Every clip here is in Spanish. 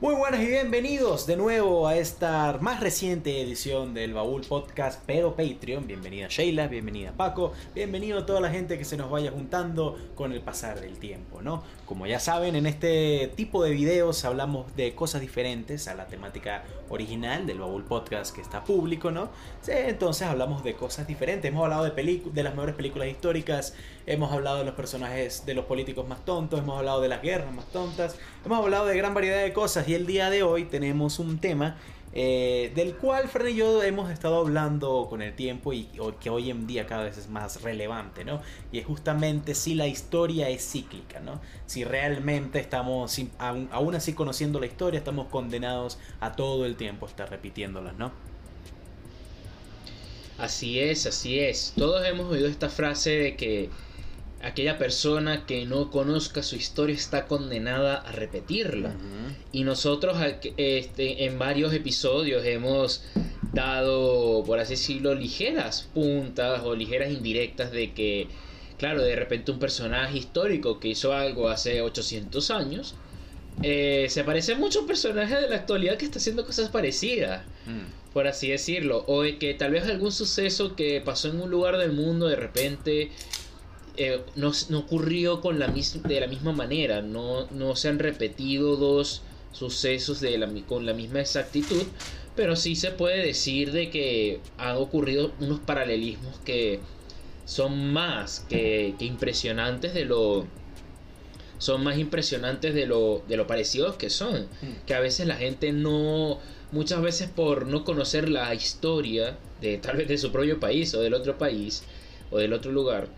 Muy buenas y bienvenidos de nuevo a esta más reciente edición del Baúl Podcast, pero Patreon. Bienvenida Sheila, bienvenida Paco, bienvenido a toda la gente que se nos vaya juntando con el pasar del tiempo, ¿no? Como ya saben, en este tipo de videos hablamos de cosas diferentes a la temática original del Baúl Podcast que está público, ¿no? Entonces hablamos de cosas diferentes. Hemos hablado de, de las mejores películas históricas, hemos hablado de los personajes de los políticos más tontos, hemos hablado de las guerras más tontas, hemos hablado de gran variedad de cosas y el día de hoy tenemos un tema eh, del cual Fred y yo hemos estado hablando con el tiempo y que hoy en día cada vez es más relevante, ¿no? Y es justamente si la historia es cíclica, ¿no? Si realmente estamos, aún, aún así conociendo la historia, estamos condenados a todo el tiempo estar repitiéndola, ¿no? Así es, así es. Todos hemos oído esta frase de que aquella persona que no conozca su historia está condenada a repetirla. Y nosotros este, en varios episodios hemos dado, por así decirlo, ligeras puntas o ligeras indirectas de que, claro, de repente un personaje histórico que hizo algo hace 800 años, eh, se parece mucho a un personaje de la actualidad que está haciendo cosas parecidas, mm. por así decirlo. O que tal vez algún suceso que pasó en un lugar del mundo de repente eh, no, ocurrió con la de la misma manera, no, no se han repetido dos sucesos de la, con la misma exactitud, pero sí se puede decir de que han ocurrido unos paralelismos que son más que, impresionantes de lo son más impresionantes de lo, de lo parecidos que son. Mm. Que a veces la gente no, muchas veces por no conocer la historia de tal vez de su propio país o del otro país o del otro lugar,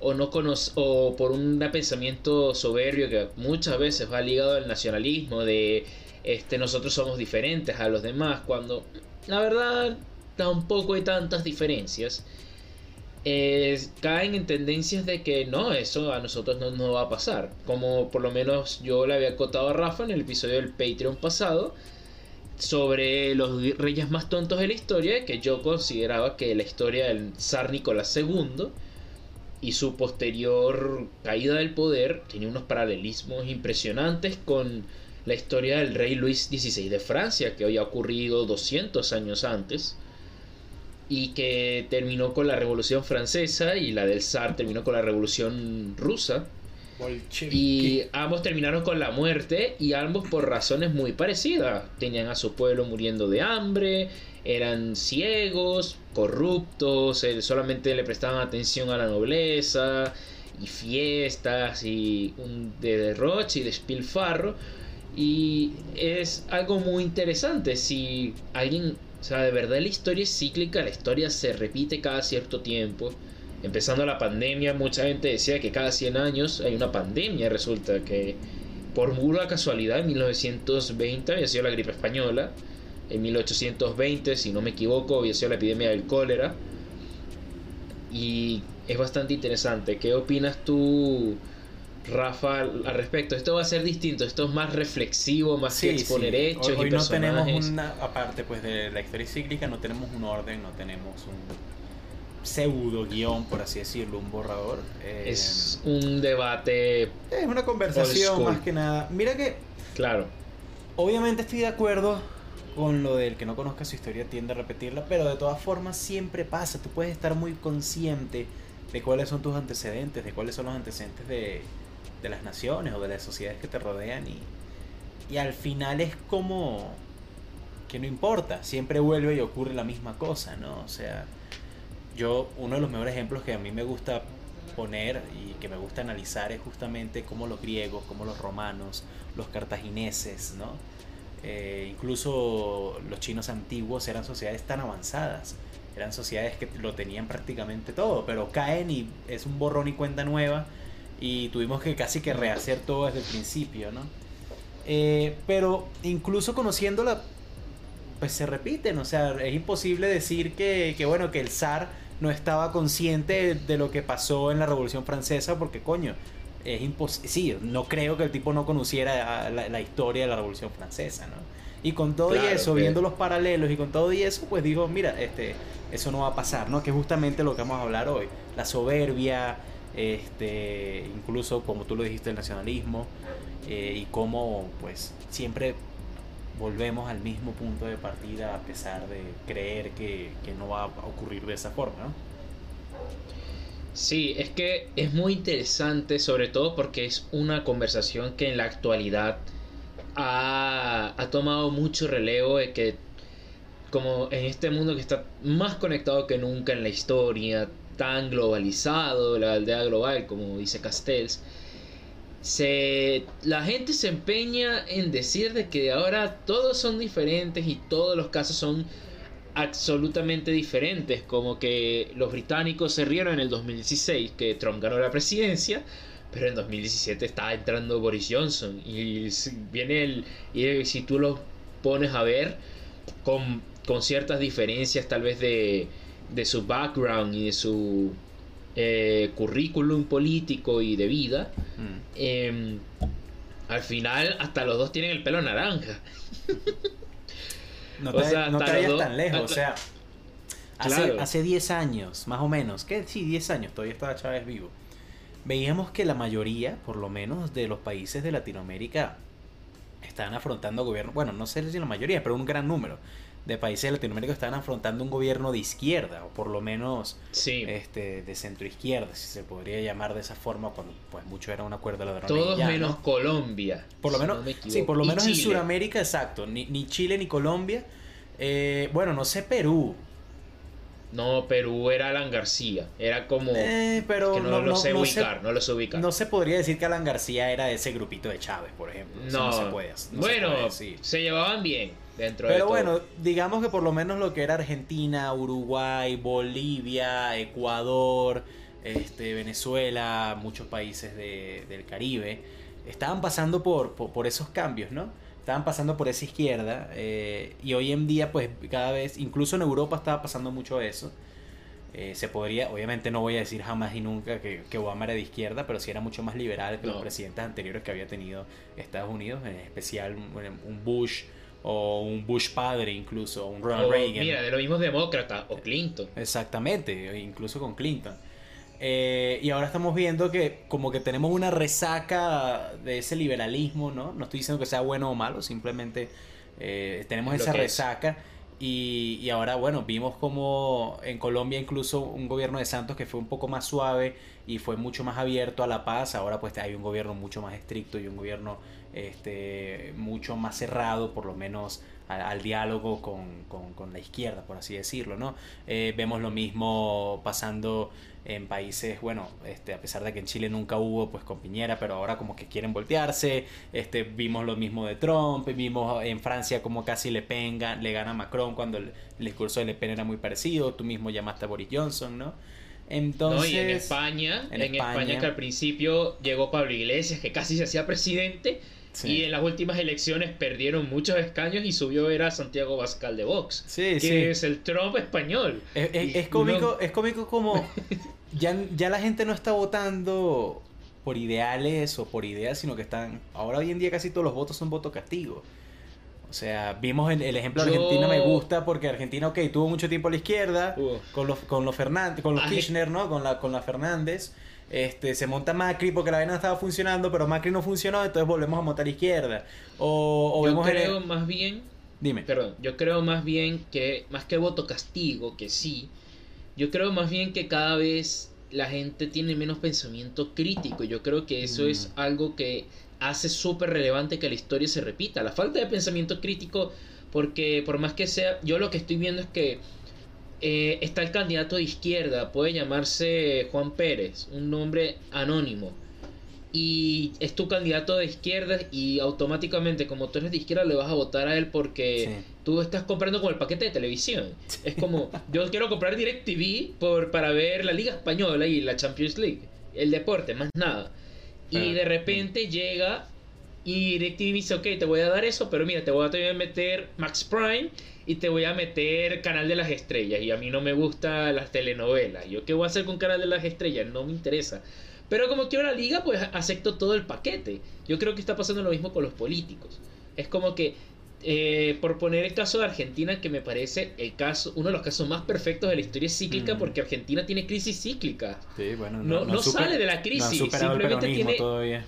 o no conoce, o por un pensamiento soberbio que muchas veces va ligado al nacionalismo de este nosotros somos diferentes a los demás cuando la verdad tampoco hay tantas diferencias caen en tendencias de que no, eso a nosotros no nos va a pasar. Como por lo menos yo le había contado a Rafa en el episodio del Patreon pasado sobre los reyes más tontos de la historia, que yo consideraba que la historia del zar Nicolás II y su posterior caída del poder tenía unos paralelismos impresionantes con la historia del rey Luis XVI de Francia, que había ocurrido 200 años antes, y que terminó con la Revolución Francesa, y la del zar terminó con la Revolución Rusa. Y ambos terminaron con la muerte y ambos por razones muy parecidas. Tenían a su pueblo muriendo de hambre, eran ciegos, corruptos, eh, solamente le prestaban atención a la nobleza y fiestas y un de derroche y despilfarro. Y es algo muy interesante si alguien, o sea, de verdad la historia es cíclica, la historia se repite cada cierto tiempo. Empezando la pandemia, mucha gente decía que cada 100 años hay una pandemia. Resulta que por pura casualidad en 1920 había sido la gripe española en 1820, si no me equivoco, había sido la epidemia del cólera. Y es bastante interesante. ¿Qué opinas tú, Rafa, al respecto? Esto va a ser distinto, esto es más reflexivo, más que exponer hechos hoy, no tenemos una, aparte pues de la historia cíclica, no tenemos un orden, no tenemos un pseudo guion, por así decirlo, un borrador. es un debate. Es una conversación más que nada. Mira que. Claro. Obviamente estoy de acuerdo con lo del que no conozca su historia tiende a repetirla, pero de todas formas siempre pasa. Tú puedes estar muy consciente de cuáles son tus antecedentes, de cuáles son los antecedentes de, de las naciones o de las sociedades que te rodean y, y al final es como que no importa, siempre vuelve y ocurre la misma cosa, ¿no? O sea, yo uno de los mejores ejemplos que a mí me gusta poner y que me gusta analizar es justamente cómo los griegos, cómo los romanos, los cartagineses, ¿no? Eh, incluso los chinos antiguos eran sociedades tan avanzadas, eran sociedades que lo tenían prácticamente todo, pero caen y es un borrón y cuenta nueva y tuvimos que casi que rehacer todo desde el principio, ¿no? Eh, pero incluso conociéndola, pues se repiten, o sea, es imposible decir que, que bueno, que el zar no estaba consciente de lo que pasó en la Revolución Francesa, porque coño, es imposible. Sí, no creo que el tipo no conociera la, historia de la Revolución Francesa, ¿no? Y con todo y eso, viendo los paralelos y con todo y eso, pues dijo, mira, este, eso no va a pasar, ¿no? Que es justamente lo que vamos a hablar hoy. La soberbia, este, incluso como tú lo dijiste, el nacionalismo, eh, y cómo, pues, siempre volvemos al mismo punto de partida a pesar de creer que, que no va a ocurrir de esa forma, ¿no? Sí, es que es muy interesante, sobre todo porque es una conversación que en la actualidad ha, ha tomado mucho relevo de que como en este mundo que está más conectado que nunca en la historia, tan globalizado, la aldea global, como dice Castells, se, la gente se empeña en decir de que ahora todos son diferentes y todos los casos son absolutamente diferentes, como que los británicos se rieron en el 2016 que Trump ganó la presidencia, pero en 2017 está entrando Boris Johnson y viene el y si tú lo pones a ver con, con ciertas diferencias tal vez de, de su background y de su eh, currículum político y de vida, Mm. em, al final hasta los dos tienen el pelo naranja. No O te, sea, no te hasta vayas tan lejos, o sea, hace, Claro. hace 10 años, más o menos, que sí, 10 años, todavía estaba Chávez vivo, veíamos que la mayoría, por lo menos, de los países de Latinoamérica estaban afrontando gobierno, bueno, no sé si la mayoría, pero un gran número de países de Latinoamérica estaban afrontando un gobierno de izquierda, o por lo menos Sí, este, de centro izquierda, si se podría llamar de esa forma, cuando pues mucho era un acuerdo de ladrones. todos ya, ¿no? menos Colombia. Por lo si menos, no me sí, por lo Y menos en. Sudamérica, exacto. Ni, ni Chile ni Colombia. Eh, bueno, no sé Perú. No, Perú era Alan García. Era como. Eh, pero que no, no, lo sé no ubicar, no lo sé ubicar. no se podría decir que Alan García era de ese grupito de Chávez, por ejemplo. Eso No, se puede. no se bueno, puede decir. se llevaban bien dentro de Pero todo. bueno, digamos que por lo menos lo que era Argentina, Uruguay, Bolivia, Ecuador, este, Venezuela, muchos países de- del Caribe, estaban pasando por, por, por esos cambios, ¿no? Estaban pasando por esa izquierda eh, y hoy en día pues cada vez, incluso en Europa estaba pasando mucho eso. Eh, se podría, obviamente no voy a decir jamás y nunca que, que Obama era de izquierda, pero sí era mucho más liberal que No. los presidentes anteriores que había tenido Estados Unidos, en especial un Bush o un Bush padre incluso, un Ronald O, Reagan. Mira, de los mismos demócratas, o Clinton. Exactamente, incluso con Clinton. Eh, y ahora estamos viendo que como que tenemos una resaca de ese liberalismo, ¿no? No estoy diciendo que sea bueno o malo, simplemente eh, tenemos lo esa es. Y, y ahora, bueno, vimos como en Colombia incluso un gobierno de Santos que fue un poco más suave y fue mucho más abierto a la paz. Ahora pues hay un gobierno mucho más estricto y un gobierno este, mucho más cerrado, por lo menos al diálogo con, con- con la izquierda, por así decirlo, ¿no? Eh, vemos lo mismo pasando en países, bueno, este, a pesar de que en Chile nunca hubo, pues con Piñera, pero ahora como que quieren voltearse, este, vimos lo mismo de Trump, vimos en Francia como casi Le Pen le gana a Macron cuando el, el discurso de Le Pen era muy parecido, tú mismo llamaste a Boris Johnson, ¿no? Entonces... no, y en España, en en, España, España- que al principio llegó Pablo Iglesias, que casi se hacía presidente, sí. y en las últimas elecciones perdieron muchos escaños y subió era Santiago Bascal de Vox, Sí, que sí. es el Trump español. Es, es- Y es cómico, uno- es cómico como ya, ya la gente no está votando por ideales o por ideas, sino que están. Ahora hoy en día casi todos los votos son voto castigo. O sea, vimos el, el ejemplo de Yo- Argentina me gusta porque Argentina, ok, tuvo mucho tiempo a la izquierda, Uf. con los, con los Fernández, con los Ay. Kirchner, ¿no? Con la, con la Fernández. Este, se monta Macri porque la vaina estaba funcionando, pero Macri no funcionó, entonces volvemos a montar izquierda. O, o Yo vemos el- creo más bien Dime. Perdón, yo creo más bien que, más que voto castigo, que sí, yo creo más bien que cada vez la gente tiene menos pensamiento crítico. Yo creo que eso Mm. es algo que hace súper relevante que la historia se repita. La falta de pensamiento crítico, porque por más que sea, yo lo que estoy viendo es que eh, está el candidato de izquierda, puede llamarse Juan Pérez, un nombre anónimo. Y es tu candidato de izquierda y automáticamente como tú eres de izquierda le vas a votar a él porque Sí. tú estás comprando con el paquete de televisión. Es como, yo quiero comprar DirecTV por, para ver la Liga Española y la Champions League. El deporte, más nada. Y Ah, de repente llega y DirecTV dice, ok, te voy a dar eso, pero mira, te voy a, te voy a meter Max Prime y te voy a meter Canal de las Estrellas. Y a mí no me gustan las telenovelas. ¿Yo qué voy a hacer con Canal de las Estrellas? No me interesa. Pero como quiero la liga, pues acepto todo el paquete. Yo creo que está pasando lo mismo con los políticos. Es como que, eh, por poner el caso de Argentina, que me parece el caso, uno de los casos más perfectos de la historia cíclica, Mm. porque Argentina tiene crisis cíclica. Sí, bueno, No, no, super- sale de la crisis, simplemente tiene... todavía.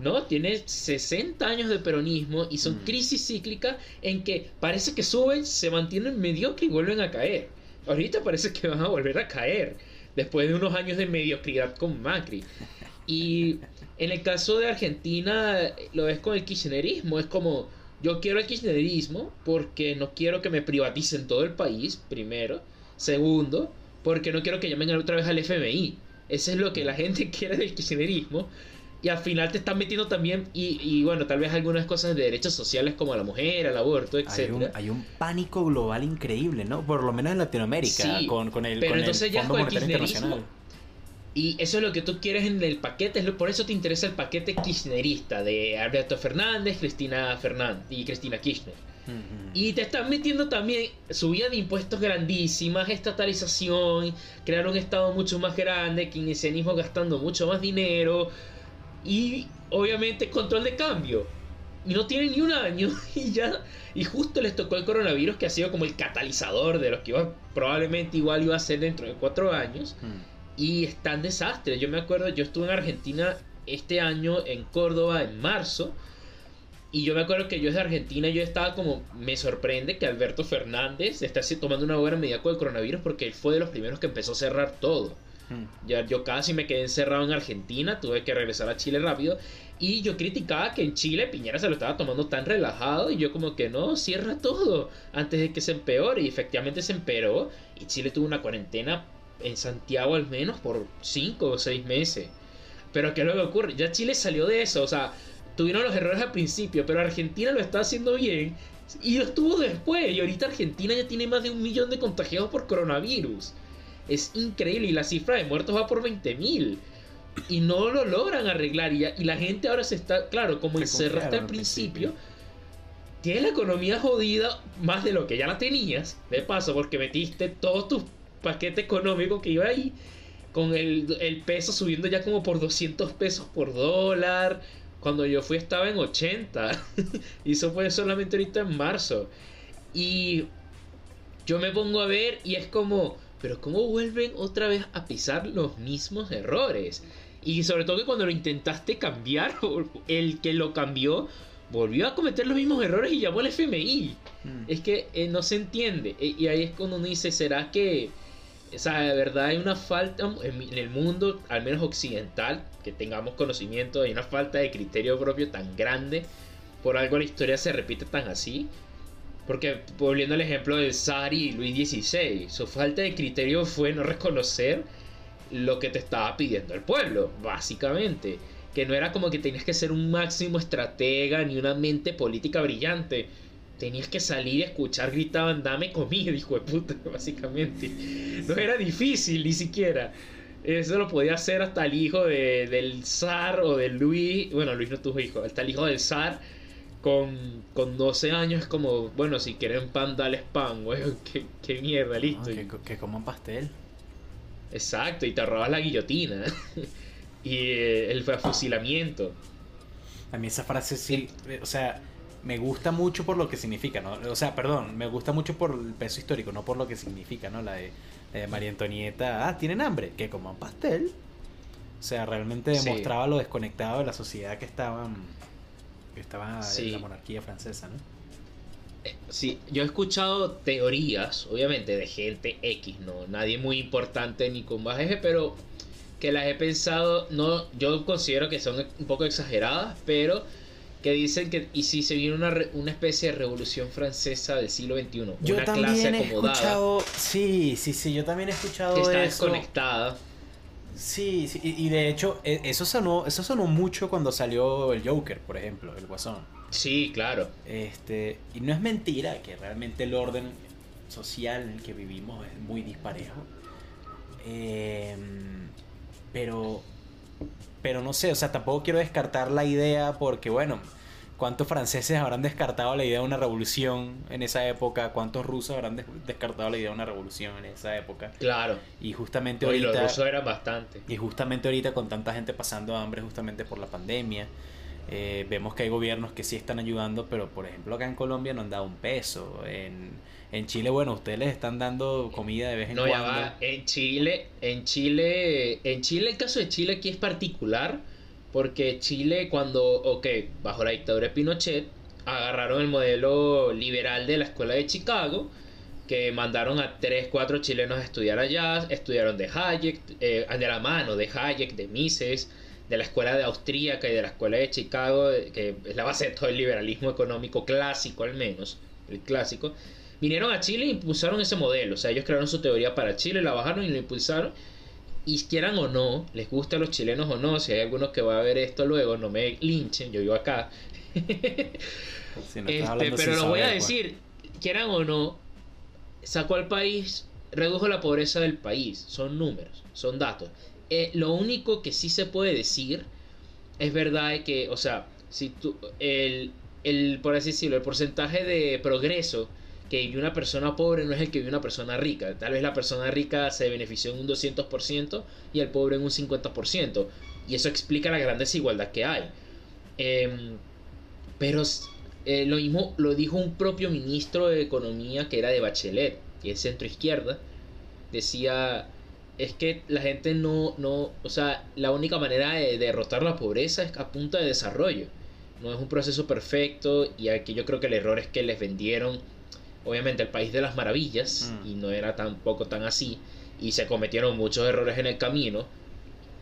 No, tiene 60 años de peronismo y son Mm. crisis cíclicas en que parece que suben, se mantienen mediocre y vuelven a caer. Ahorita parece que van a volver a caer después de unos años de mediocridad con Macri. Y en el caso de Argentina, lo ves con el kirchnerismo. Es como, yo quiero el kirchnerismo porque no quiero que me privaticen todo el país, primero. Segundo, porque no quiero que llamen otra vez al FMI. Eso es lo que la gente quiere del kirchnerismo. Y al final te están metiendo también, y, y bueno, tal vez algunas cosas de derechos sociales como la mujer, el aborto, Hay etc. un, hay un pánico global increíble, ¿no? Por lo menos en Latinoamérica, Sí, con, con el, pero con el entonces ya Fondo el Monetario kirchnerismo, Internacional. Y eso es lo que tú quieres en el paquete, por eso te interesa el paquete kirchnerista de Alberto Fernández, Cristina Fernández y Cristina Kirchner. Y te están metiendo también subida de impuestos grandísimas, estatalización, crear un estado mucho más grande, keynesianismo gastando mucho más dinero y obviamente control de cambio. Y no tienen ni un año y ya y justo les tocó el coronavirus que ha sido como el catalizador de los que iba probablemente igual iba a ser dentro de cuatro años. Mm. Y está en desastre. Yo me acuerdo, yo estuve en Argentina este año, en Córdoba, en marzo. Y yo me acuerdo que yo desde Argentina yo estaba como, me sorprende que Alberto Fernández esté así tomando una buena medida con el coronavirus porque él fue de los primeros que empezó a cerrar todo. Yo casi me quedé encerrado en Argentina, tuve que regresar a Chile rápido. Y yo criticaba que en Chile Piñera se lo estaba tomando tan relajado. Y yo como que no, cierra todo antes de que se empeore. Y efectivamente se empeoró. Y Chile tuvo una cuarentena en Santiago al menos por 5 o 6 meses. Pero ¿qué es lo que ocurre? Ya Chile salió de eso. O sea, tuvieron los errores al principio. Pero Argentina lo está haciendo bien. Y lo estuvo después. Y ahorita Argentina ya tiene más de un millón de contagiados por coronavirus. Es increíble y la cifra de muertos va por 20.000. Y no lo logran arreglar. Y, y la gente ahora se está, claro, como confiaron al al principio, principio. tienes la economía jodida más de lo que ya la tenías. De paso, porque metiste todo tu paquete económico que iba ahí. Con el, el peso subiendo ya como por 200 pesos por dólar. Cuando yo fui estaba en 80. y eso fue solamente ahorita en marzo. Y yo me pongo a ver y es como, pero ¿cómo vuelven otra vez a pisar los mismos errores? Y sobre todo que cuando lo intentaste cambiar, el que lo cambió volvió a cometer los mismos errores y llamó al FMI. Mm. Es que eh, no se entiende. E- Y ahí es cuando uno dice, ¿será que, o sea, de verdad hay una falta en en el mundo, al menos occidental, que tengamos conocimiento, hay una falta de criterio propio tan grande? Por algo la historia se repite tan así. Porque volviendo al ejemplo de Sari y Luis XVI, su falta de criterio fue no reconocer lo que te estaba pidiendo el pueblo, básicamente. Que no era como que tenías que ser un máximo estratega ni una mente política brillante. Tenías que salir y escuchar, gritaban, dame comida, hijo de puta, básicamente. No era difícil ni siquiera. Eso lo podía hacer hasta el hijo de- del zar o de Luis. Bueno, Luis no tuvo hijo, hasta el hijo del zar con, con 12 años. Es como, bueno, si quieren pan, dales pan, weón. Qué, qué mierda, No, listo. que, que coman pastel. Exacto, y te robas la guillotina. y eh, el fusilamiento. A mí esa frase sí, eh, o sea, me gusta mucho por lo que significa, ¿no? O sea, perdón, me gusta mucho por el peso histórico, no por lo que significa, ¿no? La de, la de María Antonieta, ah, tienen hambre, que coman pastel. O sea, realmente Sí. demostraba lo desconectado de la sociedad que estaban, que estaba Sí. en la monarquía francesa, ¿no? Eh, Sí, yo he escuchado teorías, obviamente, de gente X, no, nadie muy importante ni con bajeje, pero que las he pensado, no, yo considero que son un poco exageradas, pero que dicen que y si se viene una, una especie de revolución francesa del siglo XXI, Yo una también clase he acomodada escuchado, sí, sí, sí, yo también he escuchado que está eso. desconectada. Sí, sí, y y de hecho, e- eso sonó, eso sonó mucho cuando salió el Joker, por ejemplo, el Guasón. Sí, claro. Este, y no es mentira que realmente el orden social en el que vivimos es muy disparejo. Em, pero, pero no sé, o sea, tampoco quiero descartar la idea porque, bueno, ¿cuántos franceses habrán descartado la idea de una revolución en esa época? ¿Cuántos rusos habrán des- descartado la idea de una revolución en esa época? Claro. Y justamente Y los ahorita... rusos eran bastante. Y justamente ahorita con tanta gente pasando hambre justamente por la pandemia, eh, vemos que hay gobiernos que sí están ayudando, pero por ejemplo acá en Colombia no han dado un peso. En, en Chile, bueno, ustedes les están dando comida de vez en No, ya cuando. va. En Chile, en Chile, en Chile, el caso de Chile aquí es particular Porque Chile cuando, ok, bajo la dictadura de Pinochet, agarraron el modelo liberal de la escuela de Chicago, que mandaron a 3, 4 chilenos a estudiar allá, estudiaron de Hayek, eh, de la mano de Hayek, de Mises, de la escuela de Austríaca y de la escuela de Chicago, que es la base de todo el liberalismo económico clásico al menos, el clásico, vinieron a Chile e impulsaron ese modelo. O sea, ellos crearon su teoría para Chile, la bajaron y lo impulsaron. Y quieran o no, les gusta a los chilenos o no, si hay algunos que va a ver esto luego, no me linchen, yo vivo acá. este, pero lo voy a pues. decir, quieran o no, sacó al país, redujo la pobreza del país, son números, son datos. Eh, lo único que sí se puede decir es verdad que, o sea, si tú, el, el, por así decirlo, el porcentaje de progreso que vive una persona pobre no es el que vive una persona rica. Tal vez la persona rica se benefició en un 200% y el pobre en un 50%. Y eso explica la gran desigualdad que hay. Em, pero eh, lo mismo lo dijo un propio ministro de Economía que era de Bachelet, que es centro izquierda. Decía, es que la gente no, no, o sea, la única manera de derrotar la pobreza es a punta de desarrollo. No es un proceso perfecto y aquí yo creo que el error es que les vendieron, obviamente, el país de las maravillas mm. y no era tampoco tan así y se cometieron muchos errores en el camino.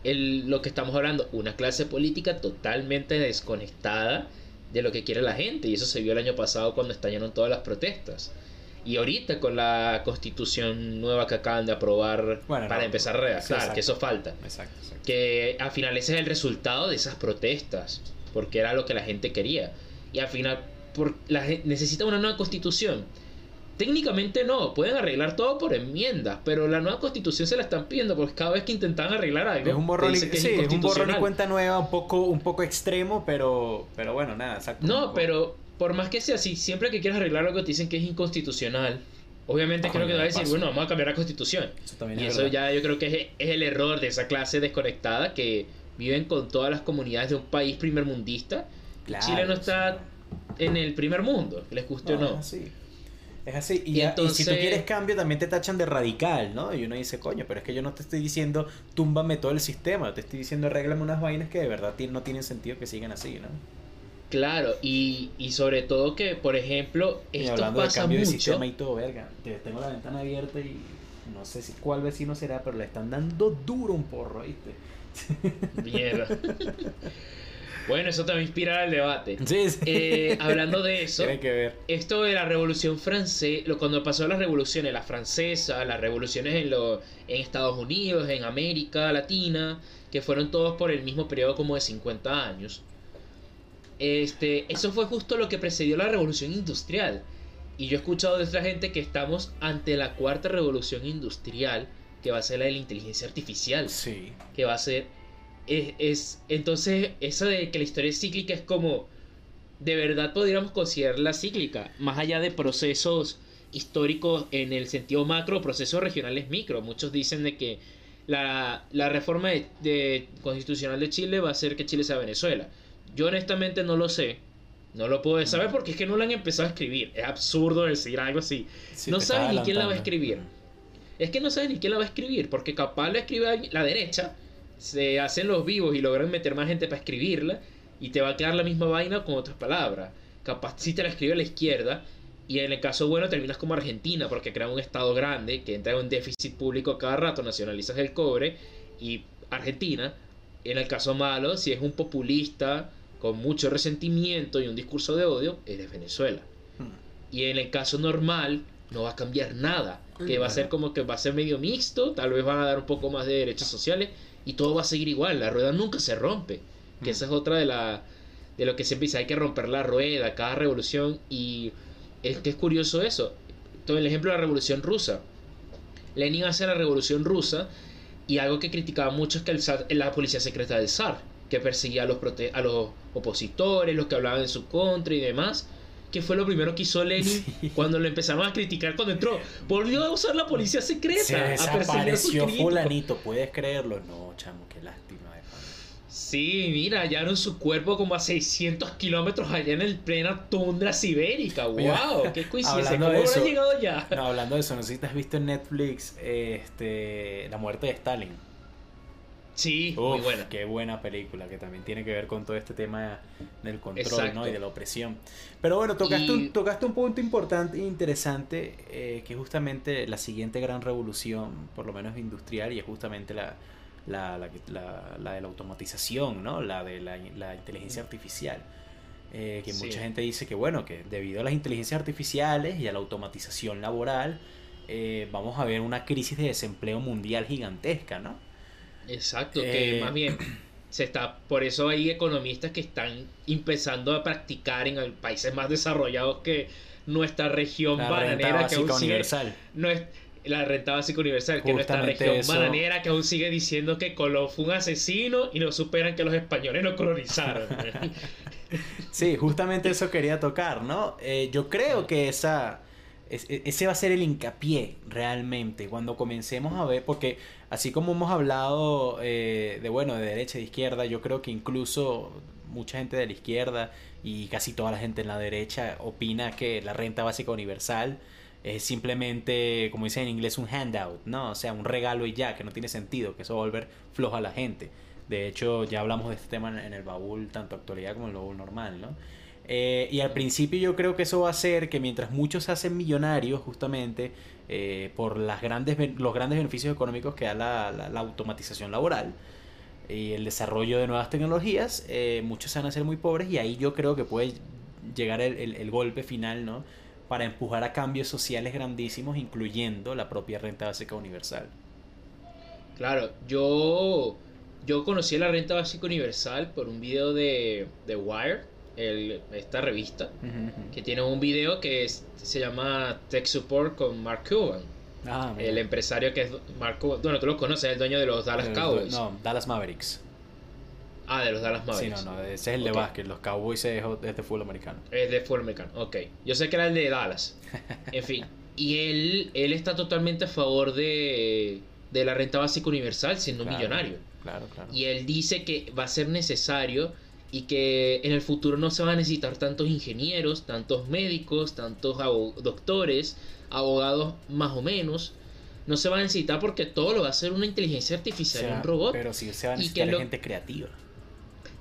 El, lo que estamos hablando, una clase política totalmente desconectada de lo que quiere la gente y eso se vio el año pasado cuando estallaron todas las protestas. Y ahorita con la constitución nueva que acaban de aprobar para empezar a redactar, que eso falta. Que al final ese es el resultado de esas protestas, porque era lo que la gente quería. Y al final por, la, necesita una nueva constitución. Técnicamente no, pueden arreglar todo por enmiendas, pero la nueva constitución se la están pidiendo porque cada vez que intentan arreglar algo, es un borrón, y, cuenta nueva, un poco, un poco extremo, pero, pero bueno, nada, exacto. No, pero por más que sea así, siempre que quieras arreglar algo te dicen que es inconstitucional. Obviamente creo que te va a decir, bueno, vamos a cambiar la constitución. y eso ya yo creo que es, el error de esa clase desconectada que viven con todas las comunidades de un país primermundista. Chile no está en el primer mundo, les guste o no. Es así. Es así. Y, si tú quieres cambio, también te tachan de radical, ¿no? Y uno dice, coño, pero es que yo no te estoy diciendo, túmbame todo el sistema, te estoy diciendo, arréglame unas vainas que de verdad no tienen sentido que sigan así, ¿no? Claro, y, y sobre todo que, por ejemplo, esto hablando pasa cambio mucho. De sistema y todo, verga. Tengo la ventana abierta y no sé si cuál vecino será, pero le están dando duro un porro, ¿viste? Mierda. bueno, eso también inspira el debate. Sí, eh, hablando de eso, que ver. esto de la revolución francesa, cuando pasó las revoluciones, la francesa, las revoluciones en, lo, en Estados Unidos, en América Latina, que fueron todos por el mismo periodo como de 50 años este, eso fue justo lo que precedió la revolución industrial. Y yo he escuchado de otra gente que estamos ante la cuarta revolución industrial, que va a ser la de la inteligencia artificial. Sí. Que va a ser. Es, entonces, eso de que la historia es cíclica es como. De verdad podríamos considerarla cíclica, más allá de procesos históricos en el sentido macro, procesos regionales micro. Muchos dicen de que la, reforma de, constitucional de Chile va a hacer que Chile sea Venezuela. Yo honestamente no lo sé. No lo puedo saber porque es que no la han empezado a escribir. Es absurdo decir algo así. no sabes ni quién la va a escribir. Es que no sabes ni quién la va a escribir porque capaz la escribe la derecha. Se hacen los vivos y logran meter más gente para escribirla. Y te va a quedar la misma vaina con otras palabras. Capaz si te la escribe a la izquierda. Y en el caso bueno terminas como Argentina porque crea un estado grande que entra en un déficit público cada rato, nacionalizas el cobre. Y Argentina, en el caso malo, si es un populista con mucho resentimiento y un discurso de odio, eres Venezuela. Hmm. Y en el caso normal, no va a cambiar nada. Que va a ser como que va a ser medio mixto, tal vez van a dar un poco más de derechos sociales y todo va a seguir igual. La rueda nunca se rompe. Que hmm. esa es otra de la de lo que siempre dice, hay que romper la rueda, cada revolución. Y es que es curioso eso. Todo el ejemplo de la revolución rusa. Lenin hace la revolución rusa y algo que criticaba mucho es que el la policía secreta del zar que perseguía a los, a los opositores, los que hablaban en su contra y demás. Que fue lo primero que hizo Lenin cuando lo empezaron a criticar cuando entró. Volvió a usar la policía secreta. Se desapareció fulanito, ¿puedes creerlo? No, chamo, qué lástima. Sí, mira, hallaron su cuerpo como a 600 kilómetros allá en el plena tundra sibérica. ¡Wow! ¡Qué coincidencia! ¿Cómo habrá llegado ya? No, hablando de eso, no sé si te has visto en Netflix este, La muerte de Stalin. Sí, muy buena. Qué buena película, que también tiene que ver con todo este tema del control. ¿no? y de la opresión. Pero bueno, tocaste, Y- un, tocaste un punto importante e interesante, eh, que es justamente la siguiente gran revolución, por lo menos industrial, y es justamente la, la, la, la- la de la automatización, ¿no? la de la, la inteligencia artificial. Eh, que Sí. mucha gente dice que bueno, que debido a las inteligencias artificiales y a la automatización laboral, eh, vamos a ver una crisis de desempleo mundial gigantesca, ¿no? Exacto, que Eh, más bien se está, por eso hay economistas que están empezando a practicar en países más desarrollados que nuestra región La renta bananera que aún sigue, universal. no es la renta básica universal, que nuestra región eso. bananera que aún sigue diciendo que Colón fue un asesino y no superan que los españoles no colonizaron. Sí, justamente eso quería tocar, ¿no? Eh, yo creo que esa, es- ese va a ser el hincapié realmente cuando comencemos a ver, porque así como hemos hablado eh, de, bueno, de derecha e izquierda, yo creo que incluso mucha gente de la izquierda y casi toda la gente en la derecha opina que la renta básica universal es simplemente, como dicen en inglés, un handout, ¿no? O sea, un regalo y ya, que no tiene sentido, que eso va a volver floja a la gente. De hecho, ya hablamos de este tema en- en el baúl, tanto actualidad como en el baúl normal, ¿no? Eh, y al principio yo creo que eso va a hacer que mientras muchos se hacen millonarios justamente eh, por las grandes, los grandes beneficios económicos que da la, la- la automatización laboral y el desarrollo de nuevas tecnologías, eh, muchos se van a hacer muy pobres y ahí yo creo que puede llegar el, el- el golpe final, ¿no? Para empujar a cambios sociales grandísimos, incluyendo la propia renta básica universal. Claro, yo, yo conocí la renta básica universal por un video de, de Wire, el- esta revista, que tiene un video que es- se llama Tech Support con Mark Cuban, Ah, el empresario que es Mark Cuban, bueno, tú lo conoces, el dueño de los Dallas Cowboys. No, Dallas Mavericks. Ah, de los Dallas Sí, Mavericks. no, no, ese es el de básquet. Los Cowboys es, es de fútbol americano. Es de fútbol americano, ok. Yo sé que era el de Dallas. En fin. Y él, él está totalmente a favor de, de la renta básica universal siendo Claro. millonario. Claro, claro. Y él dice que va a ser necesario y que en el futuro no se van a necesitar tantos ingenieros, tantos médicos, tantos doctores, abogados más o menos. No se va a necesitar porque todo lo va a hacer una inteligencia O artificial, sea, un robot. Pero sí se va a Y que necesitar lo- gente creativa.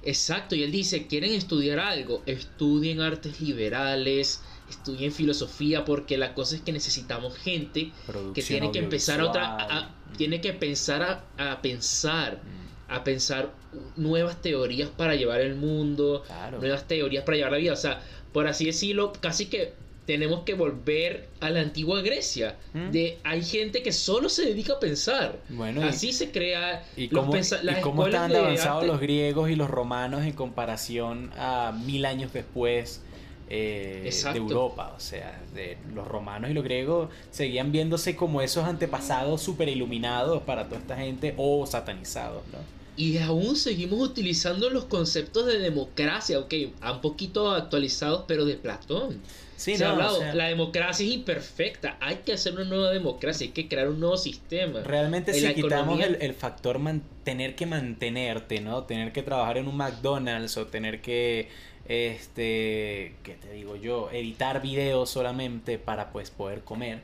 Exacto, y él dice, quieren estudiar algo, estudien artes liberales, estudien filosofía, porque la cosa es que necesitamos gente que tiene que empezar a otra, a- tiene que pensar a, a pensar, Mm, a pensar nuevas teorías para llevar el mundo, Claro. nuevas teorías para llevar la vida, o sea, por así decirlo, casi que tenemos que volver a la antigua Grecia, Mm. de hay gente que solo se dedica a pensar. Bueno, y- Así se crea ¿Y los cómo, pensa- y las cómo de avanzados los griegos y los romanos en comparación a mil años después eh, de. Europa? O sea, de los romanos y los griegos seguían viéndose como esos antepasados super iluminados para toda esta gente o satanizados, ¿no? Y aún seguimos utilizando los conceptos de democracia, ok, un poquito actualizados, pero de Platón. Sí, Se ha no, hablado, o sea, la democracia es imperfecta, hay que hacer una nueva democracia, hay que crear un nuevo sistema. Realmente En si quitamos el factor man- tener que mantenerte, ¿no? Tener que trabajar en un McDonald's o tener que, este, ¿qué te digo yo? Editar videos solamente para pues poder comer.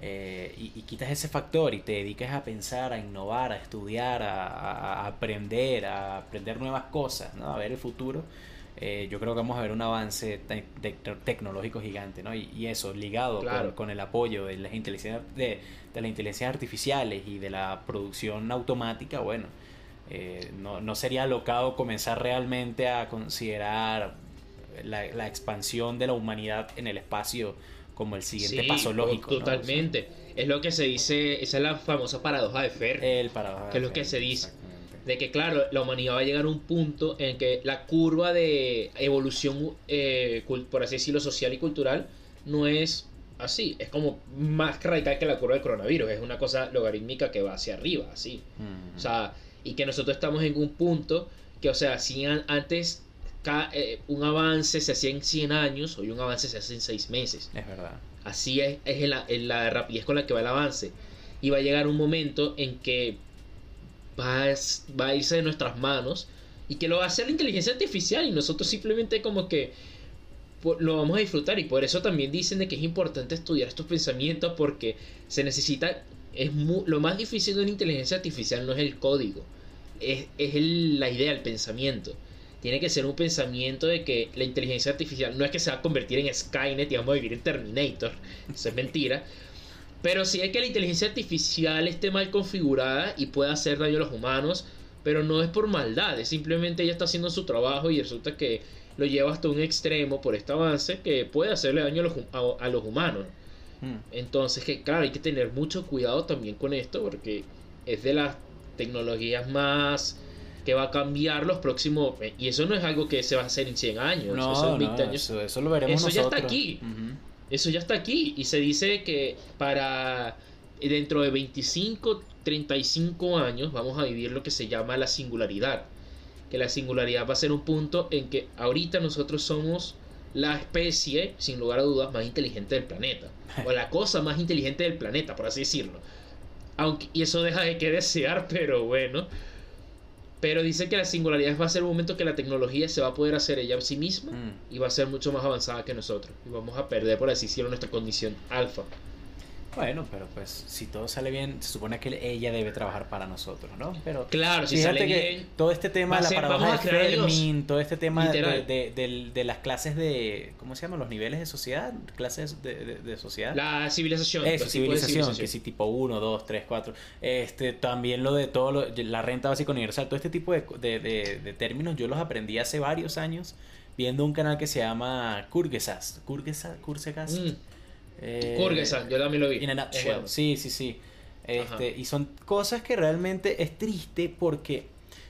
Eh, y, y quitas ese factor y te dedicas a pensar, a innovar, a estudiar, a, aprender, a aprender nuevas cosas, ¿no? A ver el futuro. eh, yo creo que vamos a ver un avance te- te- tecnológico gigante, ¿no? Y, y eso ligado Claro. con, con el apoyo de las inteligencias de, de las inteligencias artificiales y de la producción automática, bueno, eh, no, no sería alocado comenzar realmente a considerar la, la expansión de la humanidad en el espacio como el siguiente Sí, paso lógico. ¿no? Totalmente. Es lo que se dice, esa es la famosa paradoja de O sea, el paradoja Que es lo que se dice. de que claro, la humanidad va a llegar a un punto en que la curva de evolución, eh, por así decirlo, social y cultural, no es así, es como más radical que la curva del coronavirus, es una cosa logarítmica que va hacia arriba, así. Mm. O sea, y que nosotros estamos en un punto que, o sea, si an- antes eh, un avance se hacía en 100 años, hoy un avance se hace en 6 meses. es verdad. Así es, es en la, en la rapidez con la que va el avance. Y va a llegar un momento en que va a, va a irse de nuestras manos y que lo va a hacer la inteligencia artificial y nosotros simplemente como que lo vamos a disfrutar y por eso también dicen de que es importante estudiar estos pensamientos porque se necesita es lo más difícil de una inteligencia artificial no es el código es, es el- la idea, el pensamiento. Tiene que ser un pensamiento de que la inteligencia artificial no es que se va a convertir en Skynet y vamos a vivir en Terminator. Eso es mentira. Pero sí es que la inteligencia artificial esté mal configurada y pueda hacer daño a los humanos. Pero no es por maldad, es simplemente ella está haciendo su trabajo y resulta que lo lleva hasta un extremo por este avance que puede hacerle daño a los, a- a los humanos. Mm. Entonces, que claro, hay que tener mucho cuidado también con esto porque es de las tecnologías más que va a cambiar los próximos... Y eso no es algo que se va a hacer en 100 años, No, eso en no, 20 años. eso, eso lo veremos Eso ya está aquí. Eso ya está aquí y se dice que para dentro de 25, 35 años vamos a vivir lo que se llama la singularidad. Que la singularidad va a ser un punto en que ahorita nosotros somos la especie, sin lugar a dudas, más inteligente del planeta. O la cosa más inteligente del planeta, por así decirlo. Aunque, y eso deja de que desear, pero bueno. Pero dice que la singularidad va a ser un momento que la tecnología se va a poder hacer ella a sí misma Mm. y va a ser mucho más avanzada que nosotros. Y vamos a perder, por así decirlo, nuestra condición alfa. Bueno, pero pues si todo sale bien, se supone que ella debe trabajar para nosotros, ¿no? Pero Claro, si sale que bien. todo este tema de la ser- paradoja de a crear a Dios. Fermi, todo este tema de, de, las clases de, ¿cómo se llaman? Los niveles de sociedad, clases de, sociedad. La civilización. Eso, civilización, que sí, tipo 1, 2, 3, 4. Este, también lo de todo, lo- la renta básica universal, todo este tipo de, de, de- de términos yo los aprendí hace varios años viendo un canal que se llama Kurgesas. Kurgesas, Kurgesas. Mm, Eh, Kurgesan, yo también lo vi. In a Es nutshell. bueno. Sí, sí, sí. Este, y son cosas que realmente es triste porque,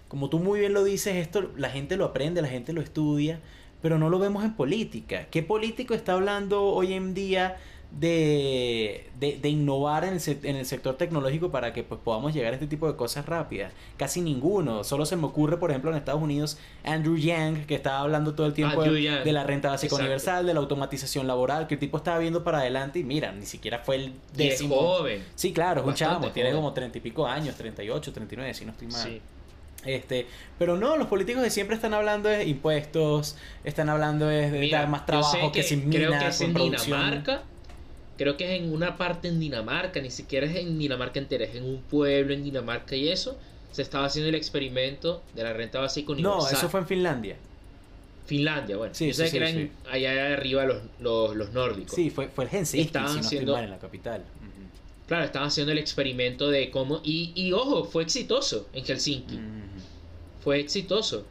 como tú muy bien lo dices, esto la gente lo aprende, la gente lo estudia, pero no lo vemos en política. ¿Qué político está hablando hoy en día de, de, de innovar en el, en el sector tecnológico para que pues, podamos llegar a este tipo de cosas rápidas? Casi ninguno. Solo se me ocurre, por ejemplo, en Estados Unidos, Andrew Yang, que estaba hablando todo el tiempo de, la renta básica Exacto. universal, de la automatización laboral, que el tipo estaba viendo para adelante y mira, ni siquiera fue el Y es joven. Sí, claro, es un chamo, tiene como treinta y pico años, 38, 39, si no estoy mal. Sí. Este, pero no, los políticos de siempre están hablando de impuestos, están hablando de, de Mira, dar más trabajo que, sin creo mina, que es con en producción. Dinamarca. Creo que es en una parte en Dinamarca, ni siquiera es en Dinamarca entera, es en un pueblo en Dinamarca y eso. Se estaba haciendo el experimento de la renta básica universal. No, eso fue en Finlandia. Finlandia, bueno. Sí, yo sé sí, que sí, eran allá arriba los, los, los nórdicos. Sí, fue, fue el Helsinki, Estaban si no haciendo- en la capital. Claro, estaban haciendo el experimento de cómo. Y, y ojo, fue exitoso en Helsinki. Fue exitoso.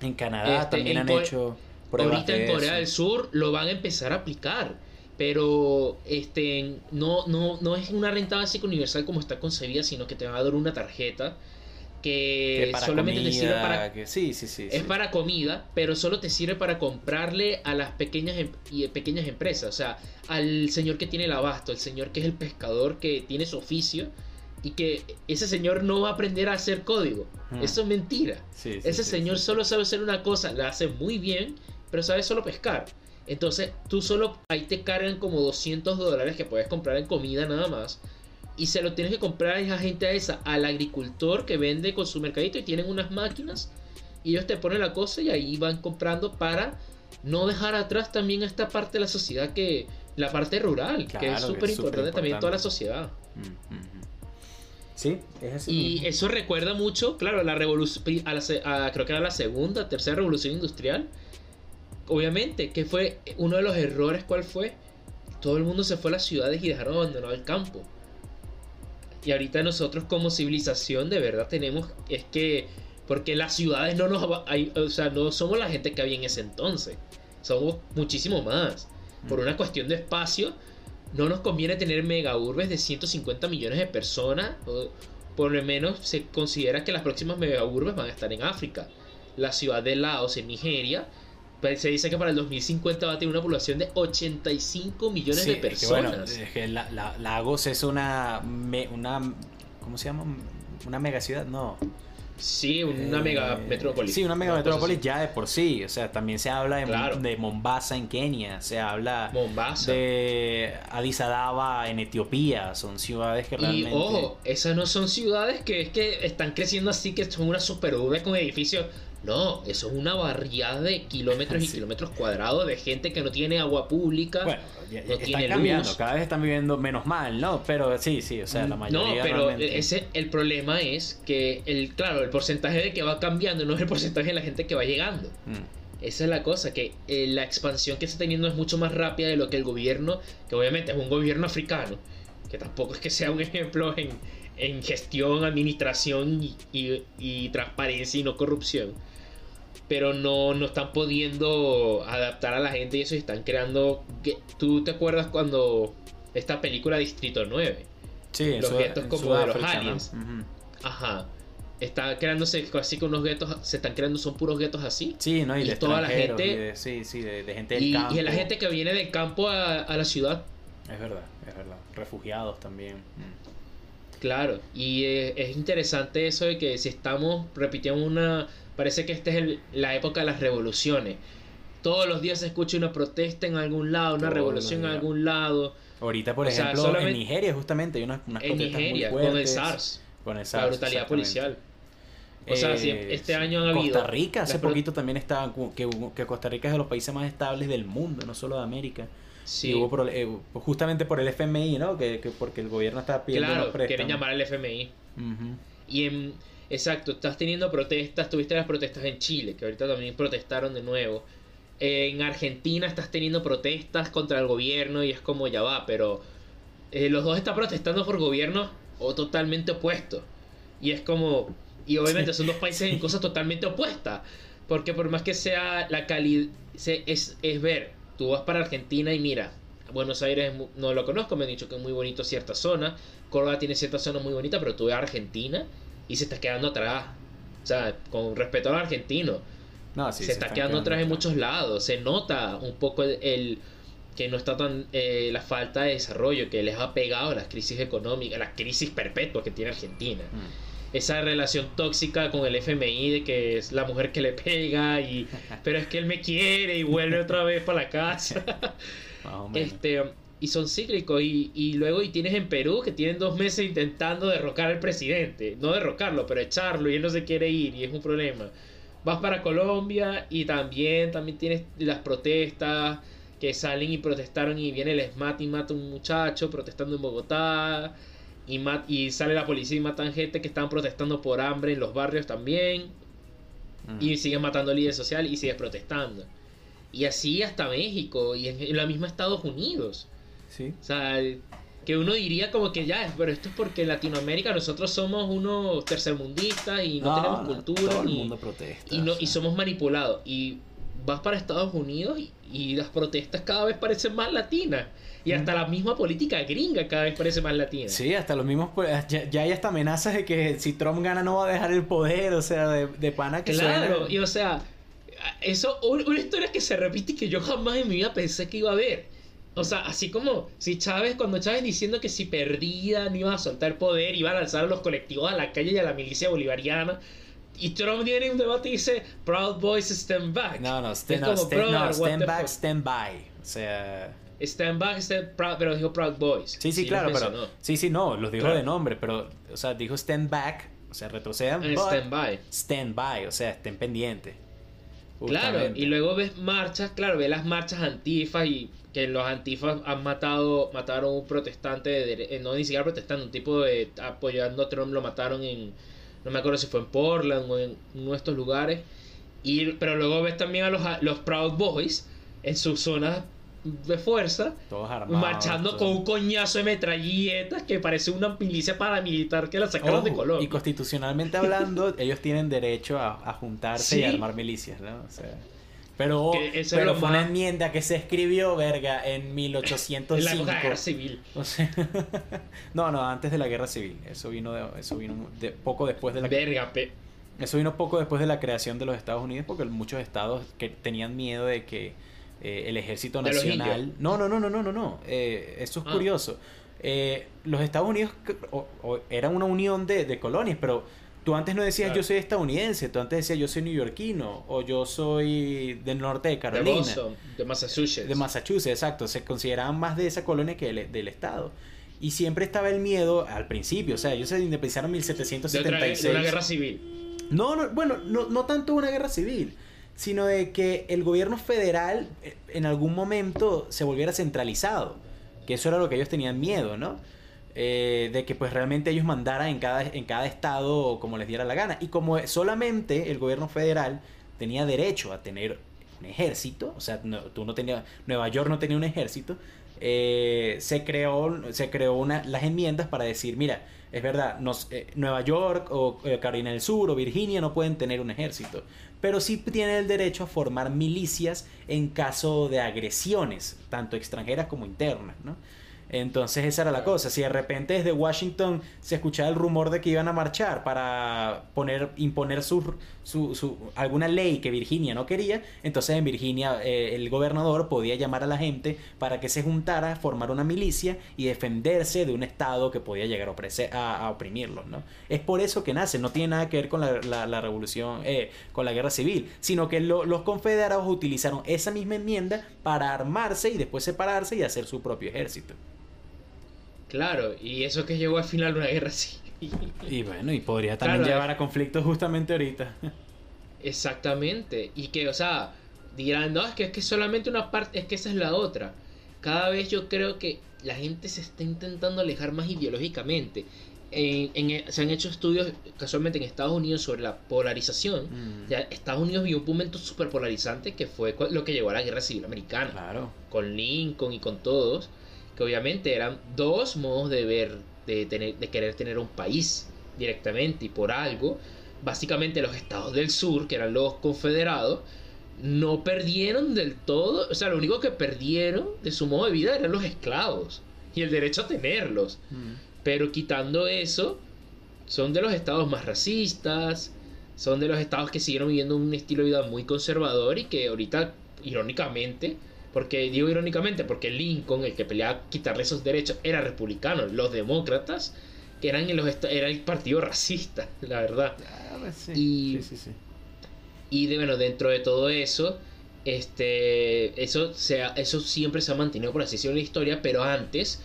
En Canadá Este, también en han hecho pruebas Ahorita en Corea eso. del Sur lo van a empezar a aplicar. Pero este no, no, no es una renta básica universal como está concebida, sino que te va a dar una tarjeta que, solamente te sirve para que- sí, sí, sí. es para comida, pero solo te sirve para comprarle a las pequeñas em- y pequeñas empresas, o sea, al señor que tiene el abasto, el señor que es el pescador que tiene su oficio y que ese señor no va a aprender a hacer código. Hmm. Eso es mentira. Ese señor solo sabe hacer una cosa, la hace muy bien, pero sabe solo pescar. Entonces, tú solo ahí te cargan como 200 dólares que puedes comprar en comida nada más. Y se lo tienes que comprar a esa gente a esa, al agricultor que vende con su mercadito y tienen unas máquinas. Y ellos te ponen la cosa y ahí van comprando para no dejar atrás también esta parte de la sociedad que la parte rural, que es súper importante también en toda la sociedad. Mm, ujú. Sí, es así. Y mismo. eso recuerda mucho, claro, a la revolución, a la se- a- creo que era la segunda, tercera revolución industrial. Obviamente, que fue uno de los errores, ¿cuál fue? Todo el mundo se fue a las ciudades y dejaron abandonado el campo. Y ahorita nosotros como civilización de verdad tenemos, es que, porque las ciudades no nos, hay- o sea, no somos la gente que había en ese entonces. Somos muchísimo más. Por una cuestión de espacio, no nos conviene tener mega urbes de 150 millones de personas. o por lo menos se considera que las próximas mega urbes van a estar en África. La ciudad de Laos, en Nigeria, se dice que para el 2050 va a tener una población de 85 millones Sí, de personas. bueno, es que la, la- Lagos es una, me- una. ¿Cómo se llama? Una megaciudad, no. sí, una Eh, mega metrópolis. Sí, una mega cosa metrópolis ya de por sí. O sea, también se habla de, Claro. de Mombasa en Kenia. Se habla Mombasa. de Addis Ababa en Etiopía. Son ciudades que Y realmente. ojo, esas no son ciudades que es que están creciendo así, que son una super con edificios. No, eso es una barriada de kilómetros y kilómetros cuadrados de gente que no tiene agua pública. Bueno, ya- no ya están tiene cambiando, luz. cada vez están viviendo menos mal, ¿no? Pero sí, sí, o sea, la mayoría no, pero realmente- ese el problema es que el claro, el porcentaje de que va cambiando no es el porcentaje de la gente que va llegando. Mm. Esa es la cosa, que eh, la expansión que está teniendo es mucho más rápida de lo que el gobierno, que obviamente es un gobierno africano, que tampoco es que sea un ejemplo en, en gestión, administración y, y- y transparencia y no corrupción. Pero no, no están pudiendo adaptar a la gente y eso y están creando... ¿Tú te acuerdas cuando esta película Distrito 9? Sí, Los guetos como de los aliens. Ajá. Está creándose así que unos guetos, se están creando, son puros guetos así. Sí, ¿no? Y, Y de toda la gente- y de- sí, sí, de, de gente del Y, campo. y la gente que viene del campo a, a la ciudad, Es verdad, es verdad. Refugiados también. Mm. claro. Y eh, es interesante eso de que si estamos repitiendo una... Parece que esta es el- la época de las revoluciones. Todos los días se escucha una protesta en algún lado, una Todos revolución en algún lado. Ahorita, por O sea, ejemplo, en Nigeria justamente hay unas, unas En protestas muy Nigeria, con el fuertes. SARS, Con el la SARS, brutalidad exactamente. policial. O sea, si Eh, este sí. año habido... Costa Rica hace pro- poquito también estaba que, que Costa Rica es de los países más estables del mundo, no solo de América. Sí, Y hubo prole- eh, justamente por el FMI, ¿no? Que, que porque el gobierno estaba pidiendo claro, préstamos. quieren llamar al FMI. Y en, exacto, estás teniendo protestas, tuviste las protestas en Chile, que ahorita también protestaron de nuevo. En Argentina estás teniendo protestas contra el gobierno y es como ya va, pero eh, los dos están protestando por gobiernos o totalmente opuestos. Y es como, y obviamente son dos países en cosas totalmente opuestas. Porque por más que sea la calidad, es, es ver, tú vas para Argentina y mira, Buenos Aires no lo conozco, me han dicho que es muy bonito cierta zona, Córdoba tiene cierta zona muy bonita, pero tú ves a Argentina y se está quedando atrás. O sea, con respeto al argentino, No, sí, se, está quedando atrás en muchos lados. Se nota un poco el, el- que no está tan eh, la falta de desarrollo que les ha pegado a las crisis económicas, la crisis perpetua que tiene Argentina. Mm. Esa relación tóxica con el FMI de que es la mujer que le pega y pero es que él me quiere y vuelve otra vez para la casa. Este, y son cíclicos. Y, y luego y tienes en Perú que tienen dos meses intentando derrocar al presidente. No derrocarlo, pero echarlo y él no se quiere ir y es un problema. Vas para Colombia y también, también tienes las protestas que salen y protestaron y viene el SMAT y mata a un muchacho protestando en Bogotá. Y, ma- y sale la policía y matan gente que estaban protestando por hambre en los barrios también. Mm. Y sigues matando líderes sociales y sigues protestando. Y así hasta México y en, en la misma Estados Unidos. Sí. O sea, que uno diría como que ya, pero esto es porque en Latinoamérica nosotros somos unos tercermundistas y no, tenemos cultura Todo el mundo protesta. y, no, y somos manipulados. Y vas para Estados Unidos y, y las protestas cada vez parecen más latinas. Y hasta la misma política gringa cada vez parece más latina. Sí, hasta los mismos. pues, Ya, ya hay hasta amenazas de que si Trump gana no va a dejar el poder, o sea, de, de pana que Claro, suena. y o sea, eso, un- una historia que se repite y que yo jamás en mi vida pensé que iba a ver. O sea, así como si Chávez, cuando Chávez diciendo que si perdía no iba a soltar poder, iba a lanzar a los colectivos a la calle y a la milicia bolivariana. Y Trump viene en un debate y dice, Proud Boys stand back. No, no, stand, no, como, stand, no, stand back, stand by. O sea. Stand back, stand proud, pero dijo Proud Boys. Sí, sí, claro, pero. Sí, sí, no, los dijo Claro. de nombre, pero. O sea, dijo stand back, o sea, retrocedan. But stand by. stand by, o sea, estén pendientes. Claro, y luego ves marchas, claro, ves las marchas antifas y que los antifas han matado, mataron a un protestante, de eh, no ni siquiera protestante, un tipo de apoyando a Trump lo mataron en, no me acuerdo si fue en Portland o en uno de estos lugares, y, pero luego ves también a los, a los Proud Boys en sus zonas de fuerza, Todos armados. marchando con un coñazo de metralletas que parece una milicia paramilitar que la sacaron de Colombia. Y constitucionalmente hablando, ellos tienen derecho a, a juntarse y armar milicias, ¿no? O sea, pero pero fue una enmienda que se escribió, verga, en en 1805. la época de la guerra civil. O sea, no, no, antes de la guerra civil. Eso vino, de- eso vino de, poco después de la Verga, pe- Eso vino poco después de la creación de los Estados Unidos porque muchos estados que tenían miedo de que eh, el ejército ¿De los nacional... No, no, no, no, no, no, no. Eh, eso es Ah. curioso. Eh, los Estados Unidos c- o- o eran una unión de, de colonias, pero tú antes no decías Claro. yo soy estadounidense, tú antes decías yo soy neoyorquino o yo soy del norte de de Carolina. Boston, de Massachusetts. De Massachusetts, exacto. Se consideraban más de esa colonia que del, del estado. Y siempre estaba el miedo al principio, o sea, ellos se independizaron en de, otra, 1776. de una guerra civil. No, no bueno, no, no tanto una guerra civil, sino de que el gobierno federal eh, en algún momento se volviera centralizado, que eso era lo que ellos tenían miedo, ¿no? Eh, de que pues realmente ellos mandaran en cada, en cada estado como les diera la gana. Y como solamente el gobierno federal tenía derecho a tener un ejército, o sea, tú no Nueva York no tenía un ejército, eh, se creó, se creó una, las enmiendas para decir, mira, es verdad, eh, Nueva York o Carolina del Sur o Virginia no pueden tener un ejército, pero sí tienen el derecho a formar milicias en caso de agresiones, tanto extranjeras como internas, ¿no? Entonces esa era la cosa. Si de repente desde Washington se escuchaba el rumor de que iban a marchar para poner, imponer su, su, alguna ley que Virginia no quería, entonces en Virginia eh, el gobernador podía llamar a la gente para que se juntara, formar una milicia y defenderse de un estado que podía llegar a, oprimirlos. ¿no? Es por eso que nace, no tiene nada que ver con la, revolución, eh, con la guerra civil, sino que los confederados utilizaron esa misma enmienda para armarse y después separarse y hacer su propio ejército. Claro, y eso que llegó al final una guerra civil. Y bueno, y podría también llevar a conflictos justamente ahorita. Exactamente. Y que, o sea, dirán, no, es que es que solamente una parte, es que esa es la otra. Cada vez yo creo que la gente se está intentando alejar más ideológicamente. En, se han hecho estudios casualmente en Estados Unidos sobre la polarización. Mm. Ya Estados Unidos vio un momento súper polarizante que fue lo que llevó a la guerra civil americana. Claro. Con Lincoln y con todos que obviamente eran dos modos de ver, de, tener, de querer tener un país directamente y por algo, básicamente los estados del sur, que eran los confederados, no perdieron del todo, o sea, lo único que perdieron de su modo de vida eran los esclavos y el derecho a tenerlos. Mm. Pero quitando eso, son de los estados más racistas, son de los estados que siguieron viviendo un estilo de vida muy conservador y que ahorita, irónicamente, porque digo irónicamente, porque Lincoln, el que peleaba quitarle esos derechos, era republicano. Los demócratas, que eran los era el partido racista, la verdad. Ah, pues y, y de, bueno, dentro de todo eso, este, eso, sea, eso siempre se ha mantenido, por así decirlo, en la historia, pero antes,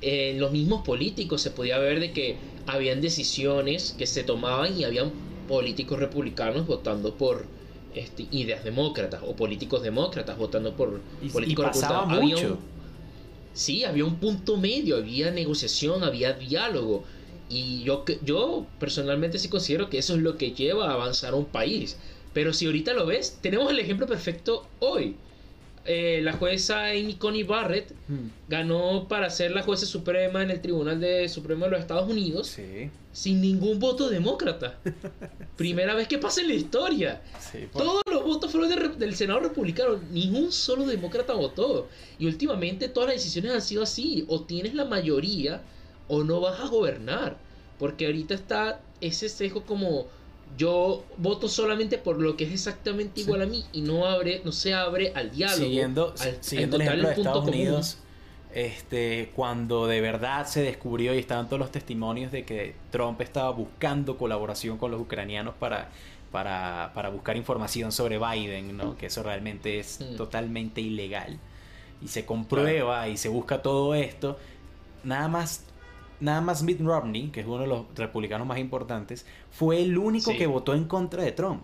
en los mismos políticos se podía ver de que habían decisiones que se tomaban y habían políticos republicanos votando por este, ideas demócratas o políticos demócratas votando por políticos republicanos. Había sí, había un punto medio, había negociación, había diálogo. Y yo, yo personalmente sí considero que eso es lo que lleva a avanzar un país. Pero si ahorita lo ves, tenemos el ejemplo perfecto hoy. Eh, la jueza Amy Coney Barrett hmm. ganó para ser la jueza suprema en el Tribunal de Supremo de los Estados Unidos sin ningún voto demócrata. Primera vez que pasa en la historia. Todos los votos fueron del Senado republicano, ningún solo demócrata votó. Y últimamente todas las decisiones han sido así, o tienes la mayoría o no vas a gobernar. Porque ahorita está ese sesgo como yo voto solamente por lo que es exactamente igual a mí y no abre no se abre al diálogo siguiendo, siguiendo el ejemplo de Estados Unidos este cuando de verdad se descubrió y estaban todos los testimonios de que Trump estaba buscando colaboración con los ucranianos para para, para buscar información sobre Biden, ¿no? Que eso realmente es mm. totalmente ilegal. Y se comprueba y se busca todo esto. Nada más nada más Mitt Romney, que es uno de los republicanos más importantes, fue el único que votó en contra de Trump.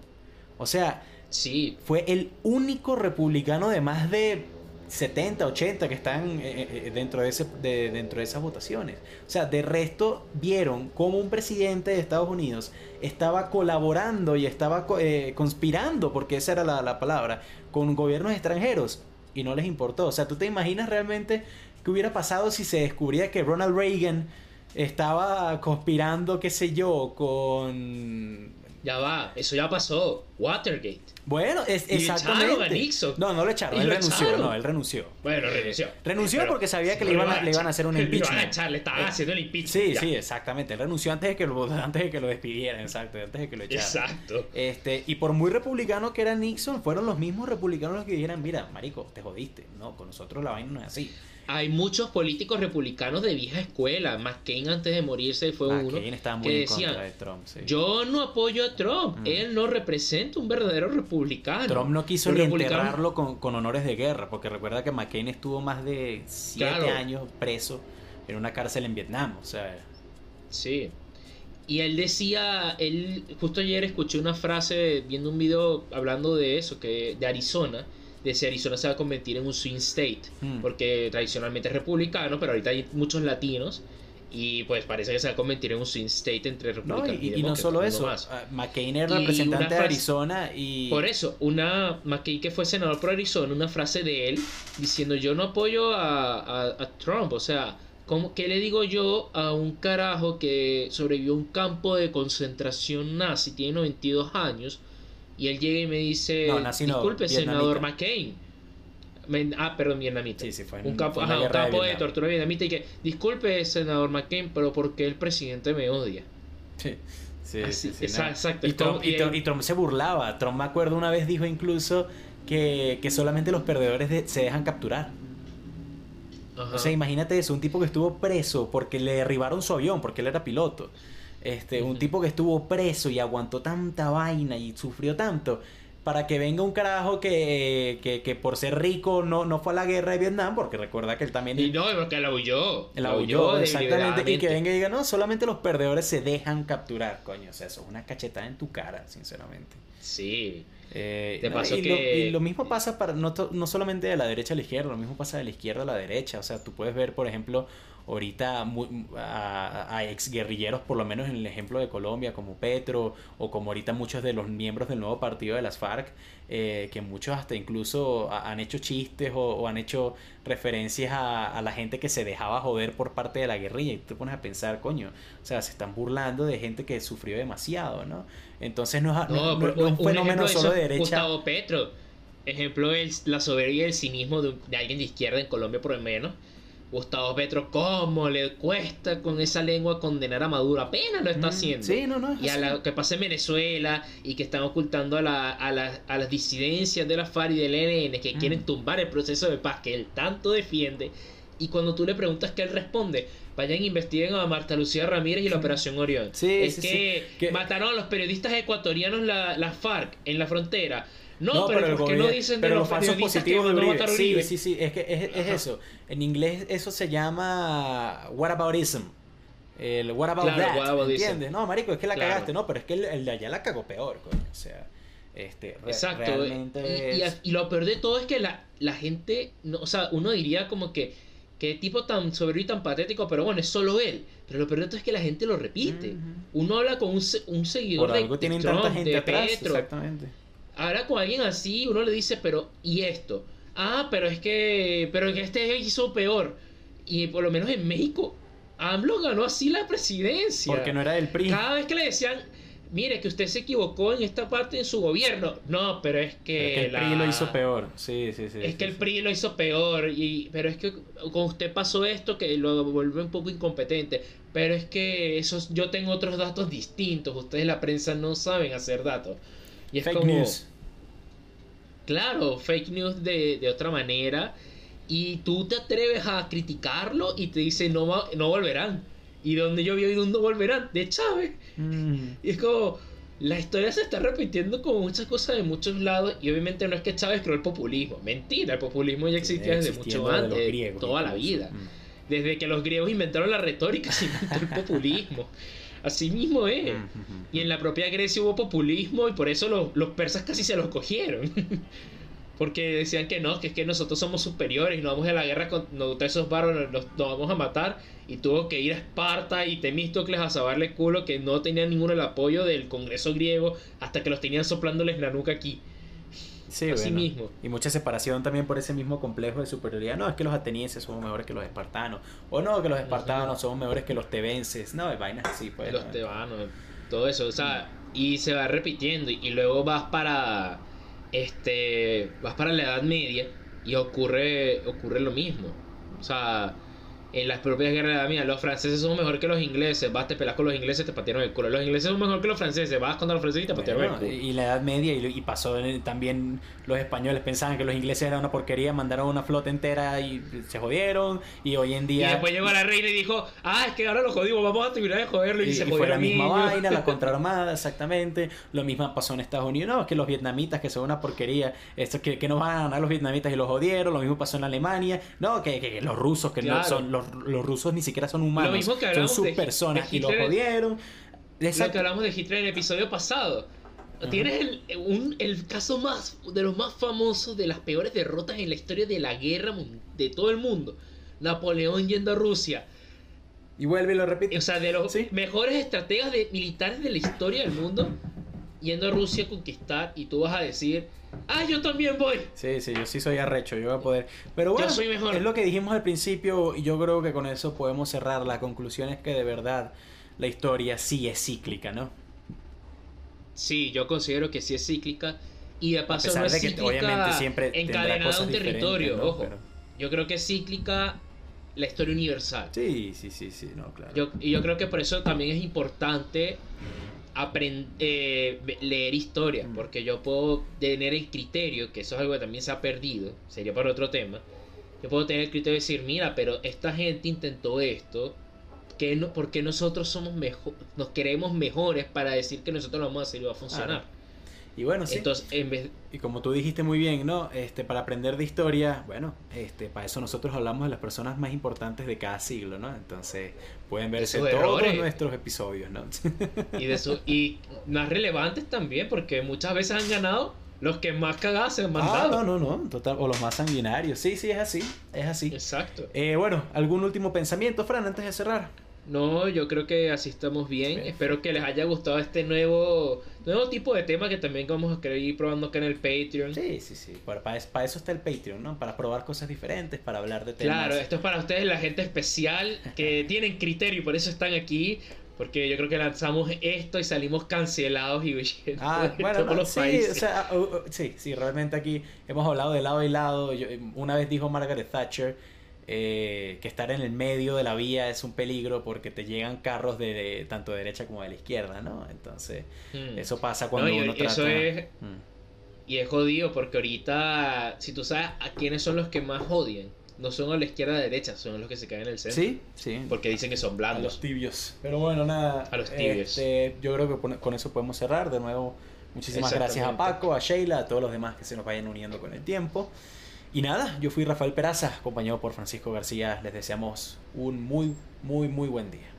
O sea, sí. fue el único republicano de más de 70, 80 que están eh, eh, eh, dentro, de ese, dentro de esas votaciones. O sea, de resto vieron cómo un presidente de Estados Unidos estaba colaborando y estaba conspirando, porque esa era la, la palabra, con gobiernos extranjeros y no les importó. O sea, ¿tú te imaginas realmente qué hubiera pasado si se descubría que Ronald Reagan estaba conspirando, qué sé yo, con... Ya va, eso ya pasó. Watergate. Bueno, es, exactamente. No, no lo echaron, él renunció, no, él renunció. Bueno, renunció. renunció porque sabía que le iban, a, le iban a hacer un impeachment. Le iban a echar, le estaban haciendo el impeachment. Sí, sí, exactamente. Él renunció antes de que lo antes de que lo despidieran, exacto, antes de que lo echaran. Exacto. Este, y por muy republicano que era Nixon, fueron los mismos republicanos los que dijeran, "Mira, marico, te jodiste." No, con nosotros la vaina no es así hay muchos políticos republicanos de vieja escuela. McCain antes de morirse fue uno que decía, yo no apoyo a Trump, mm. él no representa un verdadero republicano. Trump no quiso ni enterrarlo con, con, honores de guerra, porque recuerda que McCain estuvo más de siete años preso en una cárcel en Vietnam, o sea... Sí. Y él decía, él justo ayer escuché una frase viendo un video hablando de eso, que de Arizona, de si Arizona se va a convertir en un swing state, Mm. porque tradicionalmente es republicano, pero ahorita hay muchos latinos y pues parece que se va a convertir en un swing state entre No, republicanos y, y no solo eso, más. ah, McCain era Y representante una de frase- Arizona y... Por eso, una McCain que fue senador por Arizona, una frase de él diciendo yo no apoyo a, a- a Trump, o sea, ¿cómo, ¿qué le digo yo a un carajo que sobrevivió a un campo de concentración nazi, tiene 92 años, y él llega y me dice, No, disculpe, senador McCain. Men- ah, perdón, vietnamita. Sí, sí, fue en- un fue ajá, guerra de tortura vietnamita y que, disculpe, senador McCain, pero ¿por qué el presidente me odia? Sí, sí, Así, sí, sí, esa- no. exacto, Y Trump, y, y Trump, él- y Trump se burlaba. Trump, me acuerdo, una vez dijo incluso que, que solamente los perdedores de- se dejan capturar. Ajá. O sea, imagínate eso, un tipo que estuvo preso porque le derribaron su avión, porque él era piloto. Este, un tipo que estuvo preso y aguantó tanta vaina y sufrió tanto. Para que venga un carajo que, que, que por ser rico no, no fue a la guerra de Vietnam, porque recuerda que él también y no, porque la huyó. la huyó, exactamente. Y que venga y diga, no, solamente los perdedores se dejan capturar, coño. O sea, eso es una cachetada en tu cara, sinceramente. Sí. Eh, De no, paso y, que- lo, y lo mismo pasa para no, no solamente de la derecha a la izquierda, lo mismo pasa de la izquierda a la derecha. O sea, tú puedes ver, por ejemplo, ahorita mu- a, a ex guerrilleros, por lo menos en el ejemplo de Colombia, como Petro, o como ahorita muchos de los miembros del nuevo partido de las FARC, eh, que muchos hasta incluso ha- han hecho chistes o, o han hecho referencias a, a la gente que se dejaba joder por parte de la guerrilla. Y tú te pones a pensar, coño, o sea, se están burlando de gente que sufrió demasiado, ¿no? Entonces no es, no- No, no- pero no es un fenómeno solo de derecha. Gustavo Petro. Ejemplo es la soberbia y el cinismo de alguien de izquierda en Colombia por lo menos. Gustavo Petro, ¿cómo le cuesta con esa lengua condenar a Maduro? Apenas lo está Mm, haciendo. Sí, no, no. Y a lo que pasa en Venezuela y que están ocultando a, la- a, la- a las disidencias de la FARC y del ELN que Mm. quieren tumbar el proceso de paz que él tanto defiende. Y cuando tú le preguntas que él responde, vayan e investiguen a Marta Lucía Ramírez y la Operación Orión. Sí, es sí, que, sí. Que- mataron a los periodistas ecuatorianos la, la FARC en la frontera. No, No, pero, el ¿por qué no dicen de pero los, falsos que positivos de Uribe. a Sí, Uribe? sí, sí, es que es, eso. En inglés eso se llama whataboutism. El what about Claro, that. ¿entiendes? No, marico, es que la Claro. cagaste, no, pero es que el, el de allá la cagó peor, coño. O sea, este, re- Exacto. realmente Y, y- es- y lo peor de todo es que la, la gente, no, o sea, uno diría como que, qué tipo tan soberbio y tan patético, pero bueno, es solo él. Pero lo peor de todo es que la gente lo repite. Uno habla con un, un seguidor Por de, algo de tienen Trump, tanta gente de atrás, Petro. exactamente. Habla con alguien así, uno le dice, pero, ¿y esto? Ah, pero es que, pero que este hizo peor. Y por lo menos en México, AMLO ganó así la presidencia. Porque no era del PRI. Cada vez que le decían, mire, que usted se equivocó en esta parte en su gobierno. No, pero es que. Es que el la- PRI lo hizo peor. Sí, sí, sí. Es sí, que el. PRI lo hizo peor. Y, pero es que con usted pasó esto que lo vuelve un poco incompetente. Pero es que esos, yo tengo otros datos distintos. Ustedes, la prensa, no saben hacer datos. Y es Fake como. news. Claro, fake news de, de otra manera. Y tú te atreves a criticarlo y te dice no, va- no volverán. Y donde yo vi hoy un no volverán, de Chávez. Mm. Y es como, la historia se está repitiendo como muchas cosas de muchos lados. Y obviamente no es que Chávez creó el populismo. Mentira, el populismo ya existía desde mucho Existiendo de antes, griegos toda la vida. Mm. Desde que los griegos inventaron la retórica, se inventó el populismo. Así mismo es. Mm, Y en la propia Grecia hubo populismo y por eso los, los persas casi se los cogieron. Porque decían que no, que es que nosotros somos superiores y no vamos a la guerra con nosotros esos nos, nos vamos a matar. Y tuvo que ir a Esparta y Temístocles a sabarle culo que no tenían ninguno el apoyo del Congreso griego hasta que los tenían soplándoles la nuca aquí. Sí, bueno. mismo. Y mucha separación también por ese mismo complejo de superioridad. No, es que los atenienses son mejores que los espartanos. O no, que los espartanos son mejores que los tebenses. No, hay vainas así, pues. los ¿no? tebanos, todo eso, o sea, y se va repitiendo y, y luego vas para este vas para la Edad Media y ocurre ocurre lo mismo. O sea, en las propias guerras de la Media, los franceses son mejor que los ingleses, vas te pelas con los ingleses, te patearon el culo. Los ingleses son mejor que los franceses, vas contra los franceses y te patearon Bueno, el culo. y y la Edad Media y, y pasó en- también los españoles pensaban que los ingleses eran una porquería, mandaron una flota entera y se jodieron y hoy en Y día después llegó la reina y dijo, ah, es que ahora lo jodimos, vamos a terminar de joderlo y, y, se y fue la jodieron misma vaina, la contraarmada, exactamente. Lo mismo pasó en Estados Unidos. No, es que los vietnamitas que son una porquería, esto que, que no van a ganar los vietnamitas y los jodieron. Lo mismo pasó en Alemania. No, que, que los rusos, que no Claro. son, los, los rusos ni siquiera son humanos, Lo mismo que son sus personas y los Hitler. jodieron. Lo que hablamos de Hitler en el episodio pasado. Tienes el, un, el caso más de los más famosos de las peores derrotas en la historia de la guerra de todo el mundo. Napoleón yendo a Rusia. Y vuelve y lo repite. O sea, de los mejores estrategas de, militares de la historia del mundo yendo a Rusia a conquistar y tú vas a decir, ah, yo también voy. Sí, sí, yo sí soy arrecho, yo voy a poder. Pero bueno, soy mejor. es lo que dijimos al principio y yo creo que con eso podemos cerrar. La conclusión es que de verdad la historia sí es cíclica, ¿no? Sí, yo considero que sí es cíclica y de paso no es cíclica obviamente siempre encadenada a un territorio, ojo. Yo creo que es cíclica la historia universal. Sí, sí, sí, sí, no, claro. Yo, y yo creo que por eso también es importante eh, leer historia, mm. porque yo puedo tener el criterio, que eso es algo que también se ha perdido, sería para otro tema. Yo puedo tener el criterio de decir, mira, pero esta gente intentó esto, que no, porque nosotros somos mejor, nos queremos mejores para decir que nosotros lo vamos a hacer y va a funcionar. Y bueno, sí. Entonces, en vez... Y como tú dijiste muy bien, ¿no? Este, para aprender de historia, bueno, este, para eso nosotros hablamos de las personas más importantes de cada siglo, ¿no? Entonces, pueden verse todos nuestros episodios, ¿no? y de eso, y más relevantes también, porque muchas veces han ganado los que más cagadas se han ah, mandado. Ah, no, no, no, total, o los más sanguinarios. Sí, sí, es así, es así. Exacto. Eh, bueno, ¿algún último pensamiento, Fran, antes de cerrar? No, yo creo que así estamos bien. Espero que les haya gustado este nuevo nuevo tipo de tema que también vamos a querer ir probando acá en el Patreon. Sí, sí, sí. Para, para, eso está el Patreon, ¿no? Para probar cosas diferentes, para hablar de temas. Claro, esto es para ustedes, la gente especial que tienen criterio y por eso están aquí. Porque yo creo que lanzamos esto y salimos cancelados y ah, bueno, los sí, países. O sea, uh, uh, sí, sí, realmente aquí hemos hablado de lado y lado. una vez dijo Margaret Thatcher eh, que estar en el medio de la vía es un peligro porque te llegan carros de, tanto de derecha como de la izquierda, ¿no? Entonces, hmm. eso pasa cuando uno trata... Eso es... Hmm. Y es jodido porque ahorita, si tú sabes a quiénes son los que más odian, no son a la izquierda a la derecha, son los que se caen en el centro. Sí, sí. Porque dicen que son blandos. A los tibios. Pero bueno, nada. A los tibios. Este, yo creo que con eso podemos cerrar. De nuevo, muchísimas gracias a Paco, a Sheila, a todos los demás que se nos vayan uniendo con el tiempo. Y nada, yo fui Rafael Peraza, acompañado por Francisco García. Les deseamos un muy, muy, muy buen día.